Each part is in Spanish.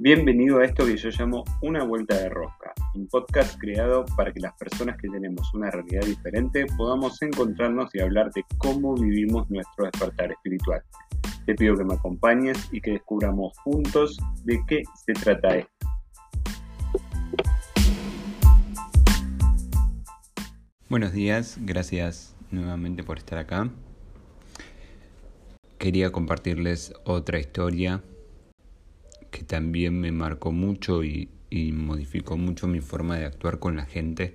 Bienvenido a esto que yo llamo Una Vuelta de Rosca, un podcast creado para que las personas que tenemos una realidad diferente podamos encontrarnos y hablar de cómo vivimos nuestro despertar espiritual. Te pido que me acompañes y que descubramos juntos de qué se trata esto. Buenos días, gracias nuevamente por estar acá. Quería compartirles otra historia que también me marcó mucho y, modificó mucho mi forma de actuar con la gente.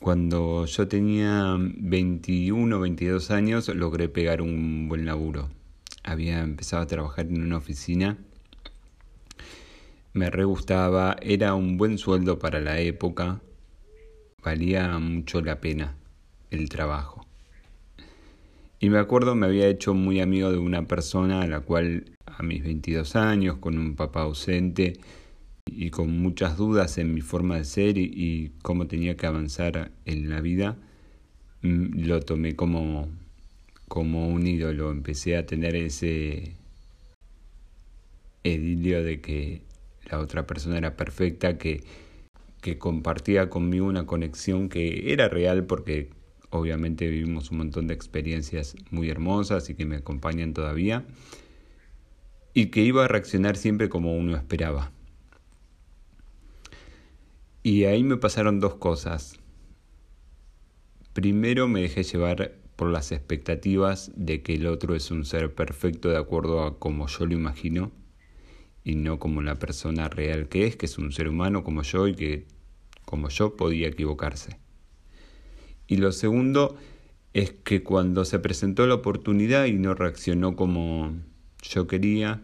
Cuando yo tenía 21 o 22 años logré pegar un buen laburo. Había empezado a trabajar en una oficina. Me re gustaba, era un buen sueldo para la época. Valía mucho la pena el trabajo. Y me acuerdo me había hecho muy amigo de una persona a la cual a mis 22 años, con un papá ausente y con muchas dudas en mi forma de ser y, cómo tenía que avanzar en la vida, mm, lo tomé como, como un ídolo. Empecé a tener ese edilio de que la otra persona era perfecta, que, que compartía conmigo una conexión que era real porque obviamente vivimos un montón de experiencias muy hermosas y que me acompañan todavía y que iba a reaccionar siempre como uno esperaba. Y ahí me pasaron dos cosas. Primero me dejé llevar por las expectativas de que el otro es un ser perfecto de acuerdo a como yo lo imagino y no como la persona real que es, que es un ser humano como yo y que como yo podía equivocarse. Y lo segundo es que cuando se presentó la oportunidad y no reaccionó como yo quería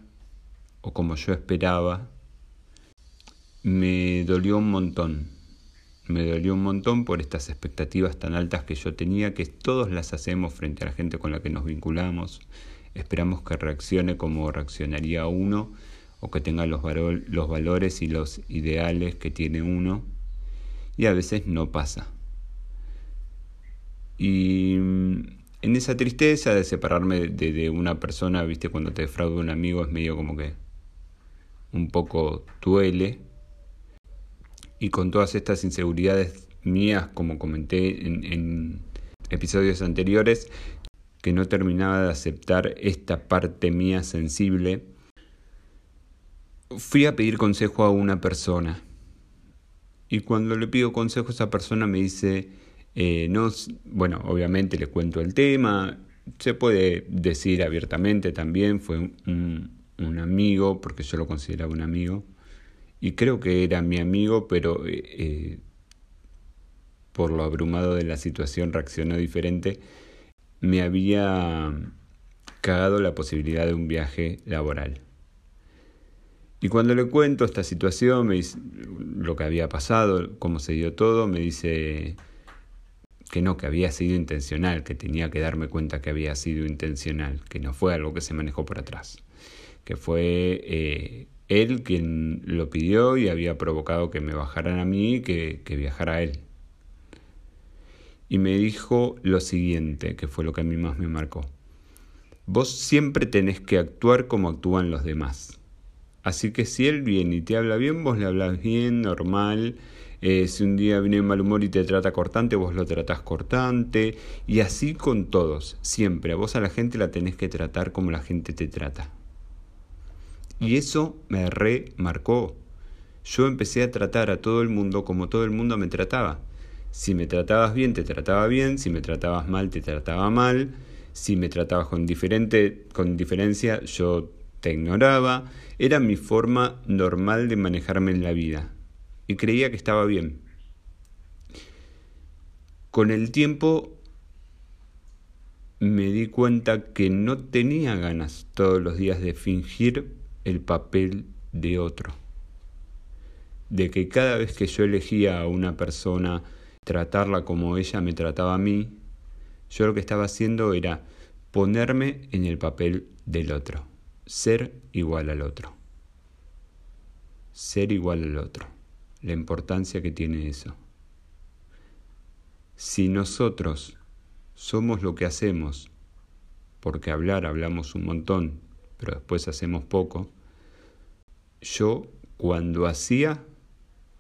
o como yo esperaba, me dolió un montón. Me dolió un montón por estas expectativas tan altas que yo tenía, que todos las hacemos frente a la gente con la que nos vinculamos. Esperamos que reaccione como reaccionaría uno o que tenga los, los valores y los ideales que tiene uno. Y a veces no pasa. Y en esa tristeza de separarme de, una persona, viste, cuando te defrauda un amigo es medio como que un poco duele. Y con todas estas inseguridades mías, como comenté en, en episodios anteriores, que no terminaba de aceptar esta parte mía sensible, fui a pedir consejo a una persona. Y cuando le pido consejo a esa persona me dice, eh, no, bueno, obviamente le cuento el tema, se puede decir abiertamente también, fue un, un amigo, porque yo lo consideraba un amigo, y creo que era mi amigo, pero eh, eh, por lo abrumado de la situación reaccionó diferente, me había cagado la posibilidad de un viaje laboral. Y cuando le cuento esta situación, me dice, lo que había pasado, cómo se dio todo, me dice, que no, que había sido intencional, que tenía que darme cuenta que había sido intencional, que no fue algo que se manejó por atrás, que fue eh, él quien lo pidió y había provocado que me bajaran a mí y que, que viajara a él. Y me dijo lo siguiente, que fue lo que a mí más me marcó. Vos siempre tenés que actuar como actúan los demás. Así que si él viene y te habla bien, vos le hablas bien, normal, eh, si un día viene mal humor y te trata cortante, vos lo tratás cortante. Y así con todos, siempre. A vos a la gente la tenés que tratar como la gente te trata. Y eso me remarcó. Yo empecé a tratar a todo el mundo como todo el mundo me trataba. Si me tratabas bien, te trataba bien. Si me tratabas mal, te trataba mal. Si me tratabas con, diferente, con diferencia, yo te ignoraba. Era mi forma normal de manejarme en la vida y creía que estaba bien. Con el tiempo me di cuenta que no tenía ganas todos los días de fingir el papel de otro. De que cada vez que yo elegía a una persona tratarla como ella me trataba a mí, yo lo que estaba haciendo era ponerme en el papel del otro, ser igual al otro. Ser igual al otro la importancia que tiene eso. Si nosotros somos lo que hacemos, porque hablar hablamos un montón, pero después hacemos poco, yo cuando hacía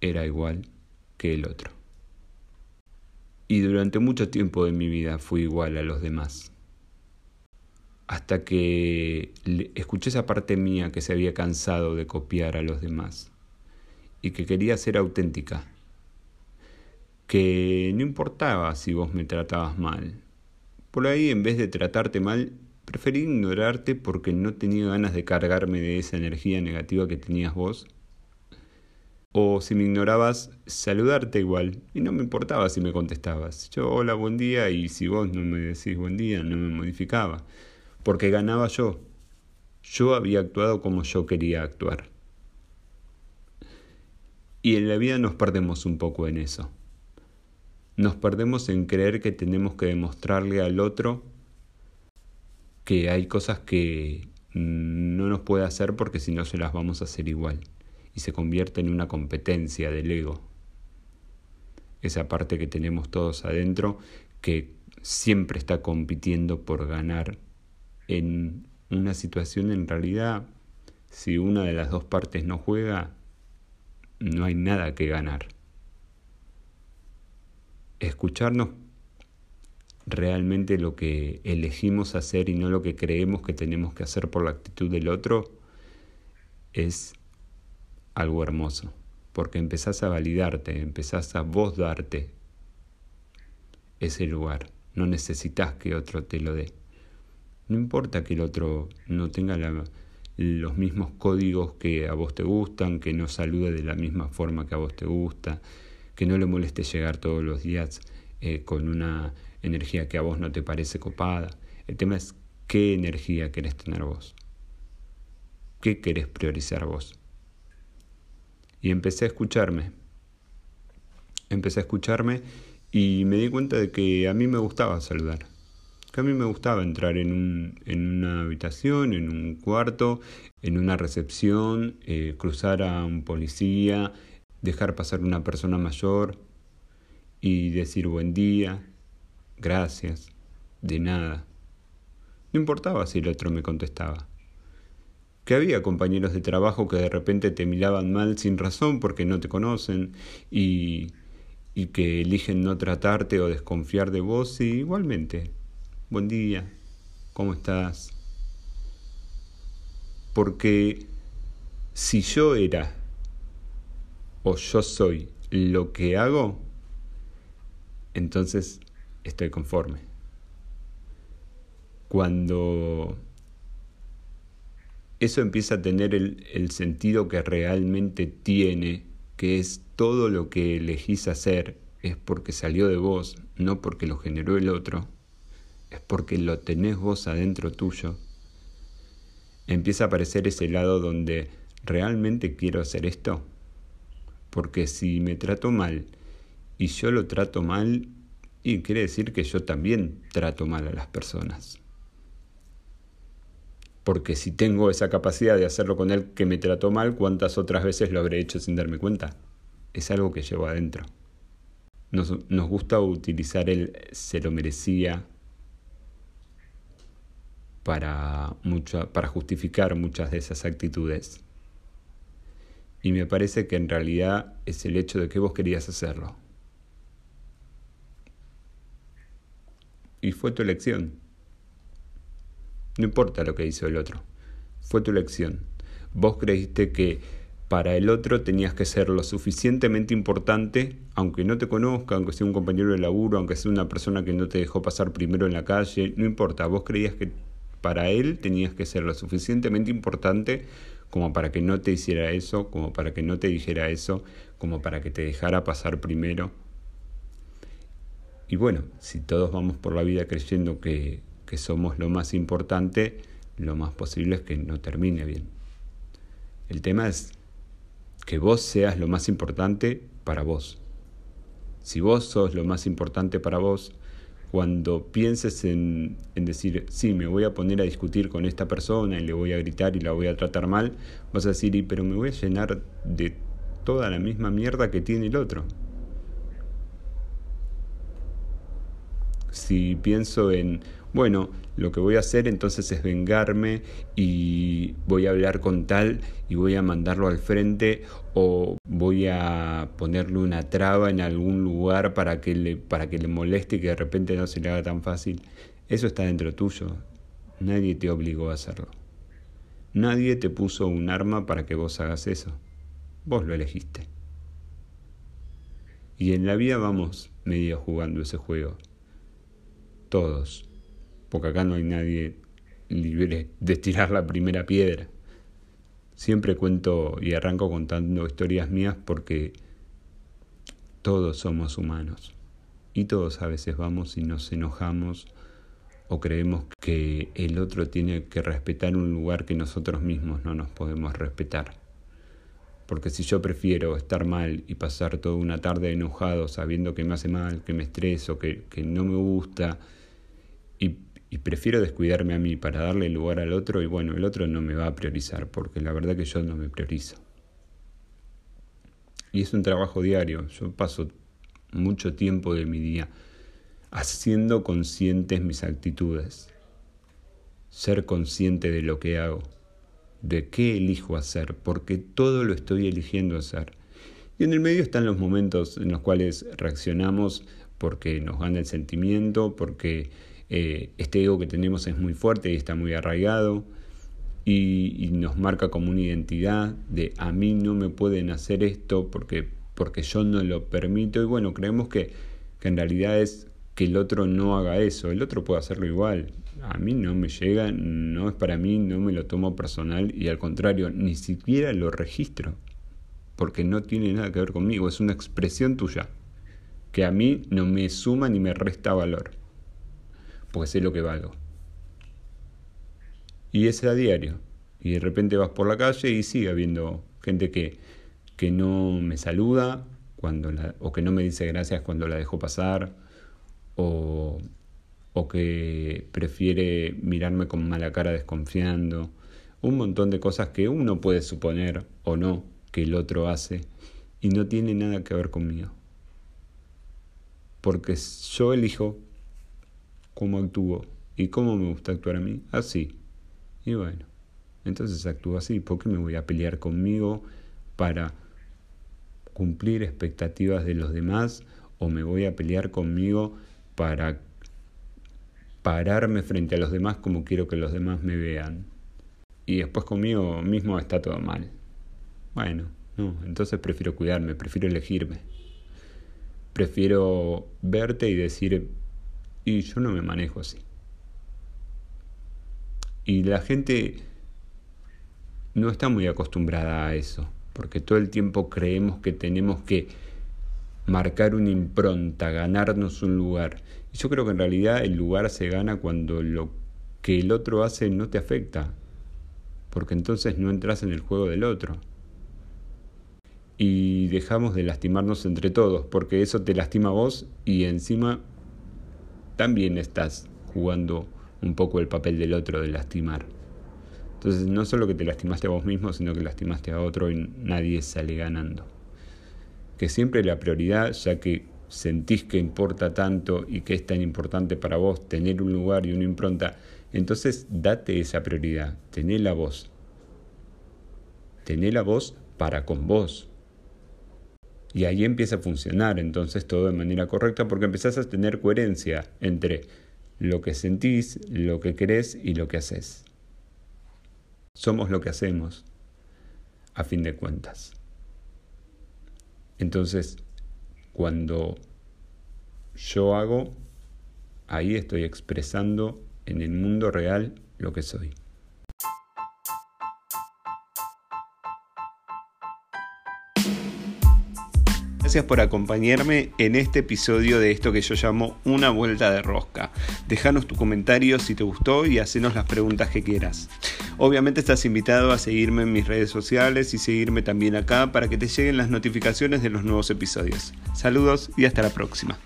era igual que el otro. Y durante mucho tiempo de mi vida fui igual a los demás. Hasta que escuché esa parte mía que se había cansado de copiar a los demás y que quería ser auténtica. Que no importaba si vos me tratabas mal. Por ahí, en vez de tratarte mal, preferí ignorarte porque no tenía ganas de cargarme de esa energía negativa que tenías vos o si me ignorabas, saludarte igual. Y no me importaba si me contestabas. Yo, hola, buen día, y si vos no me decís buen día, no me modificaba. Porque ganaba yo. Yo había actuado como yo quería actuar. Y en la vida nos perdemos un poco en eso. Nos perdemos en creer que tenemos que demostrarle al otro que hay cosas que no nos puede hacer porque si no se las vamos a hacer igual y se convierte en una competencia del ego. Esa parte que tenemos todos adentro que siempre está compitiendo por ganar en una situación en realidad, si una de las dos partes no juega, no hay nada que ganar. Escucharnos realmente lo que elegimos hacer y no lo que creemos que tenemos que hacer por la actitud del otro es algo hermoso, porque empezás a validarte, empezás a vos darte ese lugar, no necesitas que otro te lo dé. No importa que el otro no tenga los mismos códigos que a vos te gustan, que no salude de la misma forma que a vos te gusta, que no le moleste llegar todos los días eh, con una energía que a vos no te parece copada. El tema es qué energía querés tener vos. ¿Qué querés priorizar vos? y empecé a escucharme. Empecé a escucharme y me di cuenta de que a mí me gustaba saludar. Que a mí me gustaba entrar en, un, en una habitación, en un cuarto, en una recepción, eh, cruzar a un policía, dejar pasar una persona mayor y decir buen día, gracias, de nada. No importaba si el otro me contestaba que había compañeros de trabajo que de repente te miraban mal sin razón porque no te conocen y, y que eligen no tratarte o desconfiar de vos y igualmente, buen día, ¿cómo estás? Porque si yo era o yo soy lo que hago, entonces estoy conforme. Cuando eso empieza a tener el, sentido que realmente tiene, que es todo lo que elegís hacer es porque salió de vos, no porque lo generó el otro, es porque lo tenés vos adentro tuyo, empieza a aparecer ese lado donde realmente quiero hacer esto. Porque si me trato mal y yo lo trato mal, y quiere decir que yo también trato mal a las personas porque si tengo esa capacidad de hacerlo con él que me trató mal, ¿cuántas otras veces lo habré hecho sin darme cuenta? Es algo que llevo adentro. Nos, gusta utilizar el se lo merecía para, para justificar muchas de esas actitudes. Y me parece que en realidad es el hecho de que vos querías hacerlo. Y fue tu elección. No importa lo que hizo el otro. Fue tu elección. Vos creíste que para el otro tenías que ser lo suficientemente importante, aunque no te conozca, aunque sea un compañero de laburo, aunque sea una persona que no te dejó pasar primero en la calle, no importa, vos creías que para él tenías que ser lo suficientemente importante como para que no te hiciera eso, como para que no te dijera eso, como para que te dejara pasar primero. Y bueno, si todos vamos por la vida creyendo que que somos lo más importante, lo más posible es que no termine bien. El tema es que vos seas lo más importante para vos. Si vos sos lo más importante para vos, cuando pienses en, en, decir, sí, me voy a poner a discutir con esta persona y le voy a gritar y la voy a tratar mal, vas a decir, pero me voy a llenar de toda la misma mierda que tiene el otro. Si pienso en, bueno, lo que voy a hacer entonces es vengarme y voy a hablar con tal y voy a mandarlo al frente o voy a ponerle una traba en algún lugar para que le, para que le moleste y que de repente no se le haga tan fácil. Eso está dentro tuyo. Nadie te obligó a hacerlo. Nadie te puso un arma para que vos hagas eso. Vos lo elegiste. Y en la vida vamos medio jugando ese juego. Todos. Porque acá no hay nadie libre de tirar la primera piedra. Siempre cuento y arranco contando historias mías porque todos somos humanos. Y todos a veces vamos y nos enojamos o creemos que el otro tiene que respetar un lugar que nosotros mismos no nos podemos respetar. Porque si yo prefiero estar mal y pasar toda una tarde enojado sabiendo que me hace mal, que me estreso, que, que no me gusta, y, prefiero descuidarme a mí para darle lugar al otro, y bueno, el otro no me va a priorizar, porque la verdad que yo no me priorizo. Y es un trabajo diario, yo paso mucho tiempo de mi día haciendo conscientes mis actitudes, ser consciente de lo que hago, de qué elijo hacer, porque todo lo estoy eligiendo hacer. Y en el medio están los momentos en los cuales reaccionamos porque nos gana el sentimiento, porque eh, este ego que tenemos es muy fuerte y está muy arraigado y, nos marca como una identidad de a mí no me pueden hacer esto porque, porque yo no lo permito y bueno, creemos que, que en realidad es que el otro no haga eso, el otro puede hacerlo igual. A mí no me llega, no es para mí, no me lo tomo personal y al contrario, ni siquiera lo registro, porque no tiene nada que ver conmigo, es una expresión tuya, que a mí no me suma ni me resta valor, porque sé lo que valgo. Y es a diario, y de repente vas por la calle y sigue habiendo gente que, que no me saluda cuando o que no me dice gracias cuando la dejo pasar, o, o que prefiere mirarme con mala cara desconfiando, un montón de cosas que uno puede suponer o no que el otro hace y no tiene nada que ver conmigo. Porque yo elijo cómo actúo y cómo me gusta actuar a mí, así. Y bueno, entonces actúo así. ¿Por qué me voy a pelear conmigo para cumplir expectativas de los demás o me voy a pelear conmigo para pararme frente a los demás como quiero que los demás me vean. Y después conmigo mismo está todo mal. Bueno, no, entonces prefiero cuidarme, prefiero elegirme. Prefiero verte y decir, y yo no me manejo así. Y la gente no está muy acostumbrada a eso, porque todo el tiempo creemos que tenemos que marcar una impronta, ganarnos un lugar. Y yo creo que en realidad el lugar se gana cuando lo que el otro hace no te afecta, porque entonces no entras en el juego del otro. Y dejamos de lastimarnos entre todos, porque eso te lastima a vos y encima también estás jugando un poco el papel del otro de lastimar. Entonces no solo que te lastimaste a vos mismo, sino que lastimaste a otro y nadie sale ganando que siempre la prioridad, ya que sentís que importa tanto y que es tan importante para vos tener un lugar y una impronta, entonces date esa prioridad, tené la voz. Tené la voz para con vos. Y ahí empieza a funcionar entonces todo de manera correcta porque empezás a tener coherencia entre lo que sentís, lo que querés y lo que haces. Somos lo que hacemos, a fin de cuentas. Entonces, cuando yo hago, ahí estoy expresando en el mundo real lo que soy. Gracias por acompañarme en este episodio de esto que yo llamo Una vuelta de rosca. Déjanos tu comentario si te gustó y hacenos las preguntas que quieras. Obviamente estás invitado a seguirme en mis redes sociales y seguirme también acá para que te lleguen las notificaciones de los nuevos episodios. Saludos y hasta la próxima.